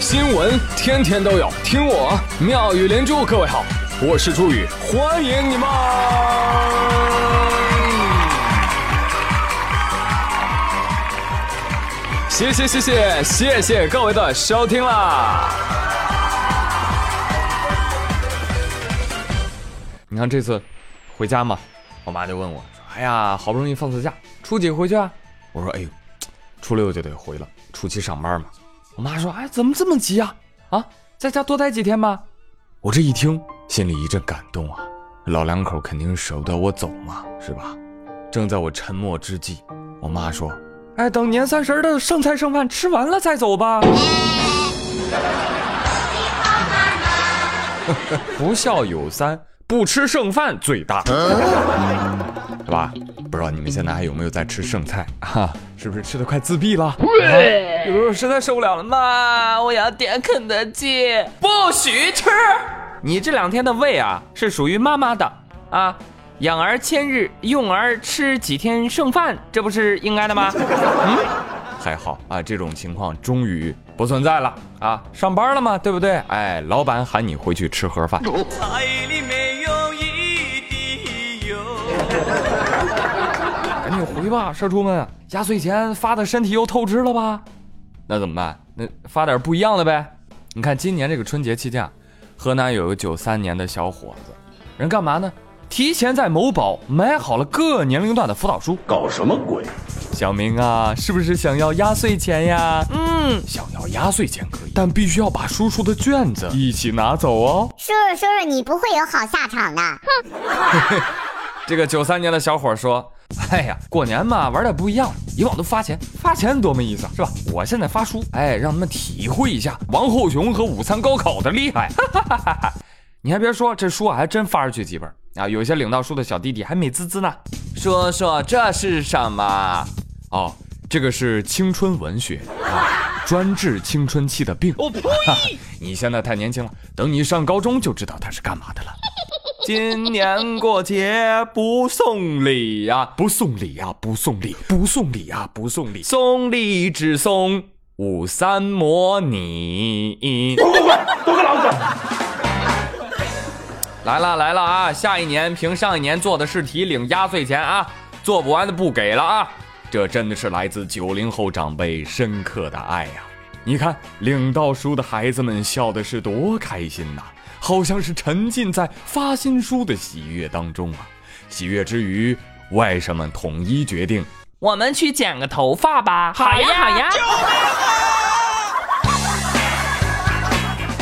新闻天天都有，听我妙语连珠。各位好，我是朱宇，欢迎你们！谢谢谢谢谢谢各位的收听啦！你看这次回家嘛，我妈就问我：“哎呀，好不容易放次假，初几回去啊？”我说：“哎呦，初六就得回了，初七上班嘛。”我妈说：“哎，怎么这么急啊？啊，在家多待几天吧。”我这一听，心里一阵感动啊！老两口肯定舍不得我走嘛，是吧？正在我沉默之际，我妈说：“哎，等年三十的剩菜剩饭吃完了再走吧。”不孝有三，不吃剩饭最大，是吧？不知道你们现在还有没有在吃剩菜啊？是不是吃的快自闭了？有时候实在受不了了，妈，我要点肯德基，不许吃！你这两天的胃啊，是属于妈妈的啊。养儿千日，用儿吃几天剩饭，这不是应该的吗？嗯，还好啊，这种情况终于不存在了啊。上班了嘛，对不对？哎，老板喊你回去吃盒饭。赶紧回吧，社畜们！压岁钱发的身体又透支了吧？那怎么办？那发点不一样的呗。你看今年这个春节期间，河南有个九三年的小伙子，人干嘛呢？提前在某宝买好了各年龄段的辅导书。搞什么鬼？小明啊，是不是想要压岁钱呀？嗯，想要压岁钱可以，但必须要把叔叔的卷子一起拿走哦。叔叔，叔叔，你不会有好下场的。哼。这个九三年的小伙说：“哎呀，过年嘛，玩点不一样。以往都发钱，发钱多没意思，是吧？我现在发书，哎，让他们体会一下王后雄和午餐高考的厉害。你还别说，这书啊还真发出去几本啊！有些领到书的小弟弟还美滋滋呢。说说这是什么？哦，这个是青春文学啊，专治青春期的病。我呸！你现在太年轻了，等你上高中就知道它是干嘛的了。”今年过节不送礼呀，不送礼呀，不送礼，不送礼呀，不送礼，送礼只送五三模拟。滚滚滚，都给老子！来了来了啊！下一年凭上一年做的试题领压岁钱啊，做不完的不给了啊！这真的是来自九零后长辈深刻的爱呀！你看领到书的孩子们笑的是多开心呐！好像是沉浸在发新书的喜悦当中啊！喜悦之余，外甥们统一决定，我们去剪个头发吧。好呀，好呀！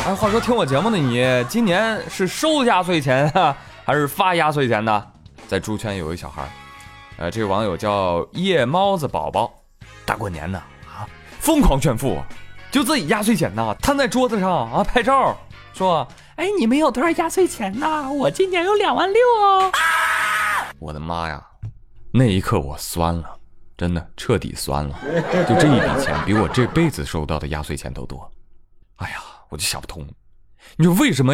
哎，话说听我节目的你，今年是收压岁钱啊，还是发压岁钱呢？在猪圈有一小孩，呃，这个网友叫夜猫子宝宝，大过年的啊，疯狂炫富，就自己压岁钱呢，摊在桌子上啊，拍照。说，哎，你们有多少压岁钱呢？我今年有两万六哦！我的妈呀，那一刻我酸了，真的彻底酸了。就这一笔钱，比我这辈子收到的压岁钱都多。哎呀，我就想不通，你说为什么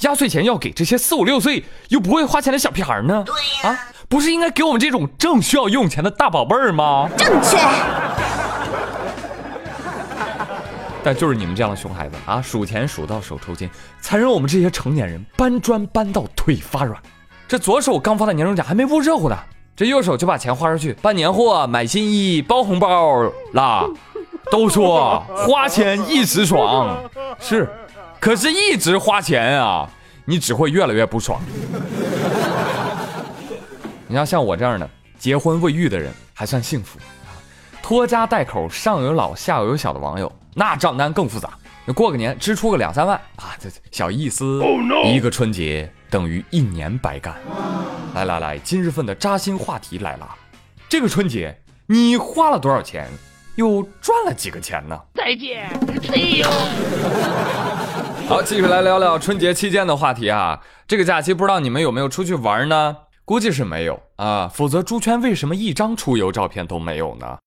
压岁钱要给这些四五六岁又不会花钱的小屁孩呢？对呀，啊，不是应该给我们这种正需要用钱的大宝贝儿吗？正确。但就是你们这样的熊孩子啊，数钱数到手抽筋，才让我们这些成年人搬砖搬到腿发软。这左手刚发的年终奖还没捂热乎呢，这右手就把钱花出去办年货、买新衣、包红包啦。都说花钱一时爽，是，可是一直花钱啊，你只会越来越不爽。你要像我这样的结婚未育的人还算幸福啊，拖家带口上有老下有小的网友。那账单更复杂，过个年支出个两三万啊，这小意思。一个春节等于一年白干。来来来，今日份的扎心话题来了，这个春节你花了多少钱，又赚了几个钱呢？再见，See you。好，继续来聊聊春节期间的话题啊。这个假期不知道你们有没有出去玩呢？估计是没有啊，否则朱圈为什么一张出游照片都没有呢？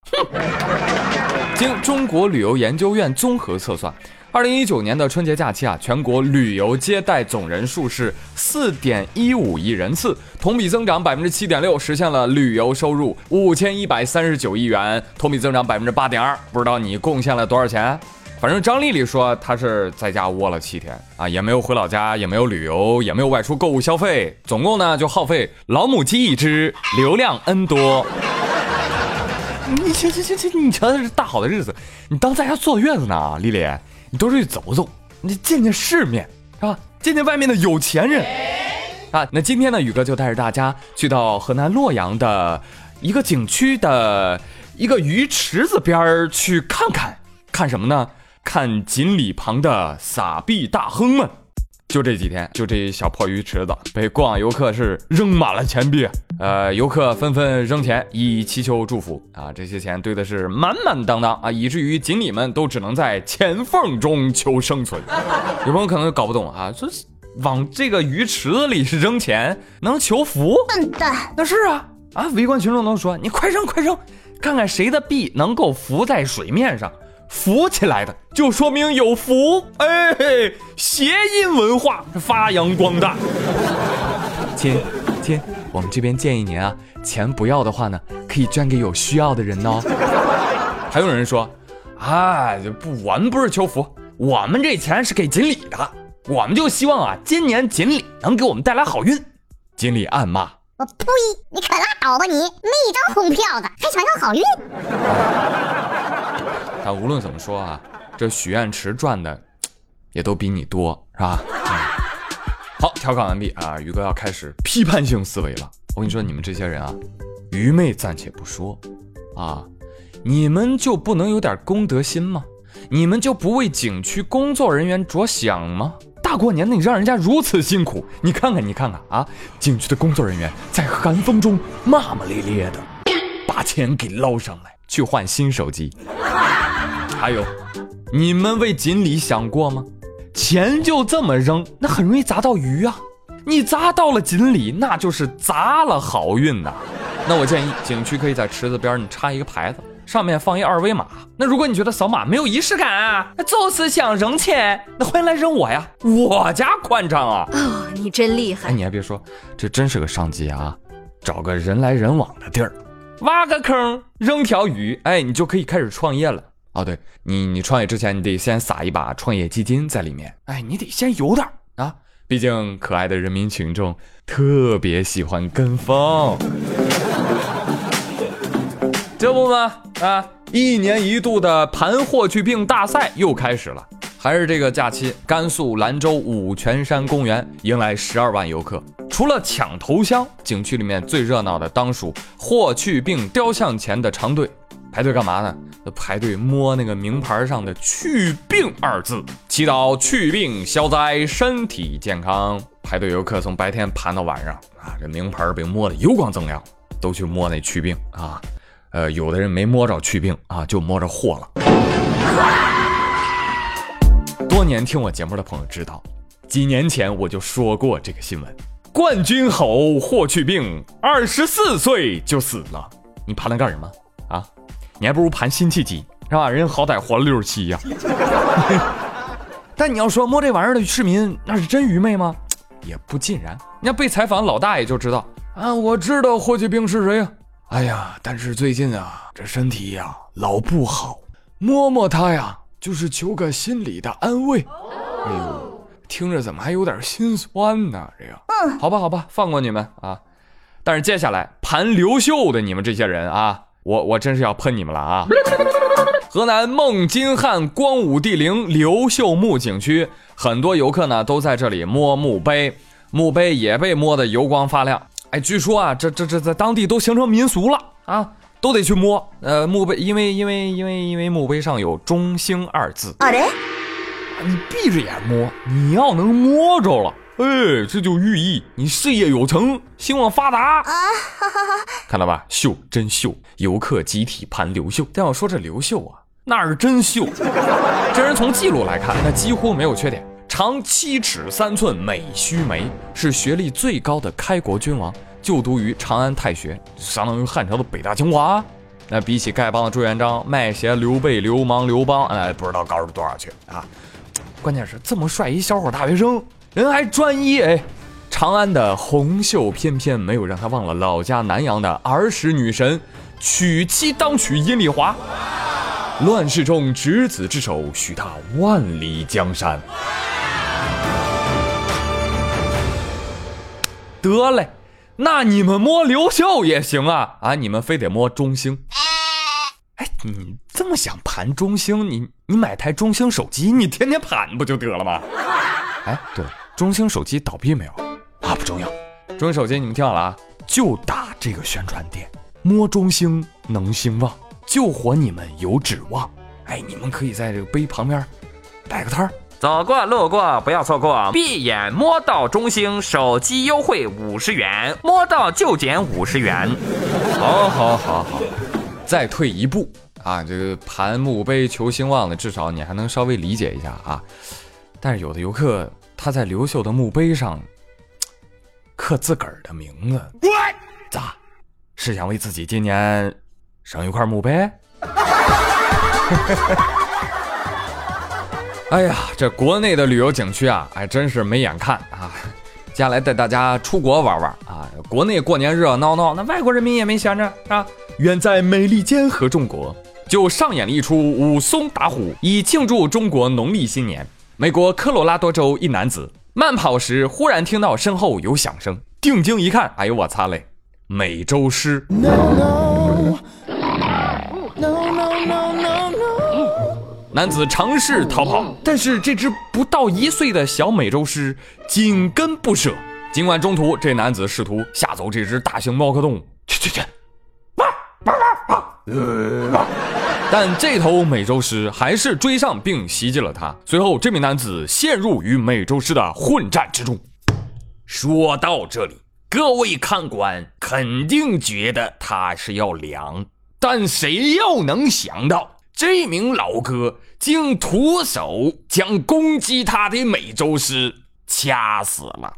经中国旅游研究院综合测算，二零一九年的春节假期啊，全国旅游接待总人数是四点一五亿人次，同比增长百分之七点六，实现了旅游收入五千一百三十九亿元，同比增长百分之八点二。不知道你贡献了多少钱？反正张丽丽说她是在家窝了七天啊，也没有回老家，也没有旅游，也没有外出购物消费，总共呢就耗费老母鸡一只，流量 N 多。你行行行行，你瞧这大好的日子，你当在家坐月子呢，丽丽，你多出去走走，你见见世面是吧？见见外面的有钱人啊。那今天呢，宇哥就带着大家去到河南洛阳的一个景区的一个鱼池子边儿去看看，看什么呢？看锦鲤旁的撒币大亨们。就这几天，就这小破鱼池子被过往游客是扔满了钱币，呃，游客纷纷扔钱以祈求祝福啊，这些钱堆的是满满当当啊，以至于锦鲤们都只能在钱缝中求生存。有朋友可能搞不懂啊，这往这个鱼池子里是扔钱能求福？笨蛋！那是啊啊！围观群众都说你快扔快扔，看看谁的币能够浮在水面上。浮起来的就说明有福，哎，谐音文化发扬光大。亲亲，我们这边建议您啊，钱不要的话呢，可以捐给有需要的人哦。还有人说，啊，不，我们不是求福，我们这钱是给锦鲤的，我们就希望啊，今年锦鲤能给我们带来好运。锦鲤暗骂：我呸！你可拉倒吧你，没一张红票子，还想要好运？但无论怎么说啊，这许愿池赚的也都比你多，是吧？好，调侃完毕啊，宇哥要开始批判性思维了。我跟你说，你们这些人啊，愚昧暂且不说啊，你们就不能有点公德心吗？你们就不为景区工作人员着想吗？大过年的，你让人家如此辛苦，你看看，你看看啊，景区的工作人员在寒风中骂骂咧咧的，把钱给捞上来去换新手机。还有，你们为锦鲤想过吗？钱就这么扔，那很容易砸到鱼啊！你砸到了锦鲤，那就是砸了好运呐。那我建议景区可以在池子边你插一个牌子，上面放一二维码。那如果你觉得扫码没有仪式感啊，就是想扔钱，那欢迎来扔我呀，我家宽敞啊！哦，你真厉害！哎，你还别说，这真是个商机啊！找个人来人往的地儿，挖个坑，扔条鱼，哎，你就可以开始创业了。哦，对你，你创业之前，你得先撒一把创业基金在里面。哎，你得先有点啊，毕竟可爱的人民群众特别喜欢跟风。这不吗？啊，一年一度的盘霍去病大赛又开始了。还是这个假期，甘肃兰州五泉山公园迎来十二万游客。除了抢头香，景区里面最热闹的当属霍去病雕像前的长队。排队干嘛呢？排队摸那个名牌上的“去病”二字，祈祷去病消灾，身体健康。排队游客从白天盘到晚上啊，这名牌被摸得油光锃亮，都去摸那去病啊。呃，有的人没摸着去病啊，就摸着货了。多年听我节目的朋友知道，几年前我就说过这个新闻：冠军猴霍去病二十四岁就死了。你盘它干什么啊？你还不如盘辛弃疾是吧？人好歹活了六十七呀。但你要说摸这玩意儿的市民那是真愚昧吗？也不尽然。你看被采访老大爷就知道啊，我知道霍去病是谁呀。哎呀，但是最近啊，这身体呀老不好，摸摸他呀就是求个心理的安慰。哎呦，听着怎么还有点心酸呢？这个，嗯，好吧，好吧，放过你们啊。但是接下来盘刘秀的你们这些人啊。我我真是要喷你们了啊！河南孟津汉光武帝陵刘秀墓景区，很多游客呢都在这里摸墓碑，墓碑也被摸得油光发亮。哎，据说啊，这这这在当地都形成民俗了啊，都得去摸。呃，墓碑因为因为因为因为墓碑上有“中兴”二字。啊嘞，你闭着眼摸，你要能摸着了。哎，这就寓意你事业有成，兴旺发达啊！哈哈哈看到吧，秀真秀，游客集体盘刘秀。但要说这刘秀啊，那是真秀。这人从记录来看，那几乎没有缺点，长七尺三寸，美须眉，是学历最高的开国君王，就读于长安太学，相当于汉朝的北大清华。那比起丐帮的朱元璋、卖鞋刘备、流氓刘邦，哎，不知道高出多少去啊！关键是这么帅一小伙大学生。人还专一哎，长安的红袖翩翩，没有让他忘了老家南阳的儿时女神，娶妻当娶阴丽华。乱世中执子之手，许他万里江山。得嘞，那你们摸刘秀也行啊啊！你们非得摸中兴？哎，你这么想盘中兴，你你买台中兴手机，你天天盘不就得了吗？哎，对，中兴手机倒闭没有？啊，不重要。中兴手机你们听好了啊，就打这个宣传点，摸中兴能兴旺，救活你们有指望。哎，你们可以在这个碑旁边摆个摊儿。走过路过不要错过，闭眼摸到中兴手机优惠五十元，摸到就减五十元。好，好，好，好。再退一步啊，这个盘墓碑求兴旺的，至少你还能稍微理解一下啊。但是有的游客他在刘秀的墓碑上刻自个儿的名字，咋？是想为自己今年省一块墓碑？哎呀，这国内的旅游景区啊，还真是没眼看啊！接下来带大家出国玩玩啊！国内过年热热闹闹，那外国人民也没闲着啊。远在美利坚合众国，就上演了一出武松打虎，以庆祝中国农历新年。美国科罗拉多州一男子慢跑时，忽然听到身后有响声，定睛一看，哎呦我擦嘞，美洲狮！男子尝试逃跑，但是这只不到一岁的小美洲狮紧跟不舍。尽管中途这男子试图吓走这只大型猫科动物，去去去，但这头美洲狮还是追上并袭击了他。随后，这名男子陷入与美洲狮的混战之中。说到这里，各位看官肯定觉得他是要凉，但谁又能想到？这名老哥竟徒手将攻击他的美洲狮掐死了。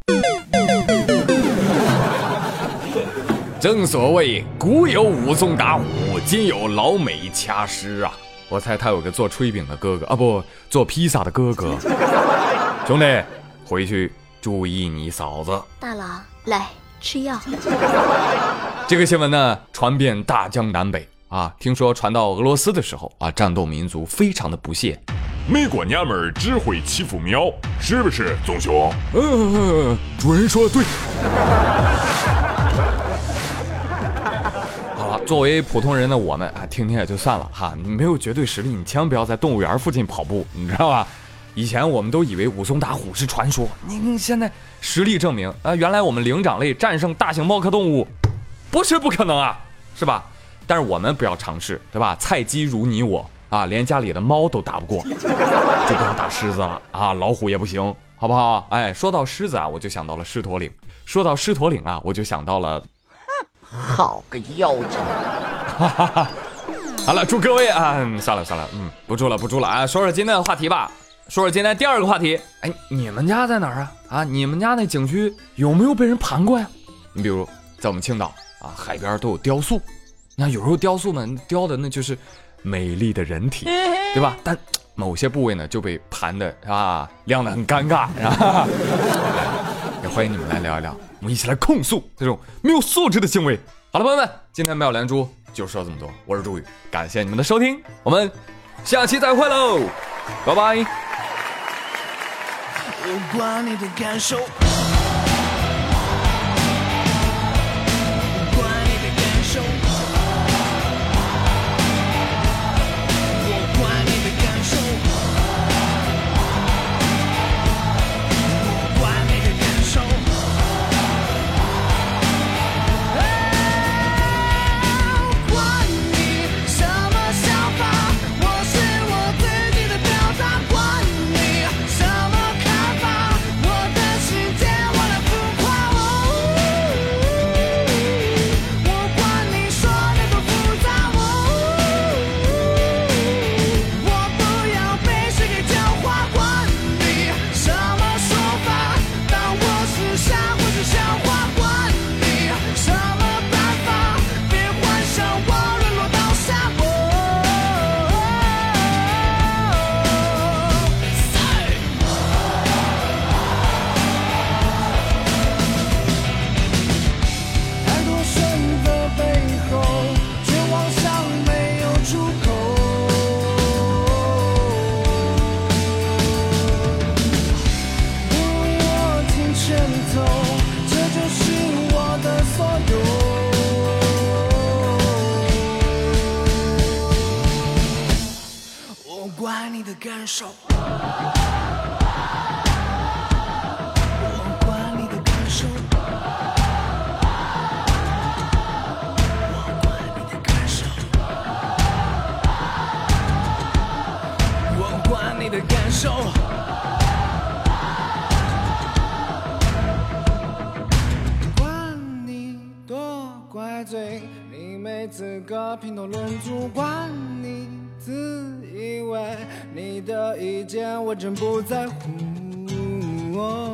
正所谓古有武松打虎，今有老美掐尸啊！我猜他有个做炊饼的哥哥啊，不做披萨的哥哥。兄弟，回去注意你嫂子。大郎，来吃药。这个新闻呢，传遍大江南北。啊，听说传到俄罗斯的时候啊，战斗民族非常的不屑。美国娘们儿只会欺负喵，是不是，棕熊？嗯，主人说的对。作为普通人的我们啊，听听也就算了哈。你没有绝对实力，你千万不要在动物园附近跑步，你知道吧？以前我们都以为武松打虎是传说，您现在实力证明啊，原来我们灵长类战胜大型猫科动物不是不可能啊，是吧？但是我们不要尝试，对吧？菜鸡如你我啊，连家里的猫都打不过，就不要打狮子了啊，老虎也不行，好不好？哎，说到狮子啊，我就想到了狮驼岭；说到狮驼岭啊，我就想到了，好个妖精！哈 哈好了，祝各位啊，算了算了，嗯，不住了不住了啊，说说今天的话题吧，说说今天第二个话题。哎，你们家在哪儿啊？啊，你们家那景区有没有被人盘过呀？你比如在我们青岛啊，海边都有雕塑。那有时候雕塑呢，雕的那就是美丽的人体，对吧？但某些部位呢就被盘的啊，亮的很尴尬，也 欢迎你们来聊一聊，我们一起来控诉这种没有素质的行为。好了，朋友们，今天妙连珠就说这么多，我是朱宇，感谢你们的收听，我们下期再会喽，拜拜。我管你的感受。感受。我管你的感受。我管你的感受。我管你的感受。管你多怪罪，你没资格评头论足。管你的意见我真不在乎。哦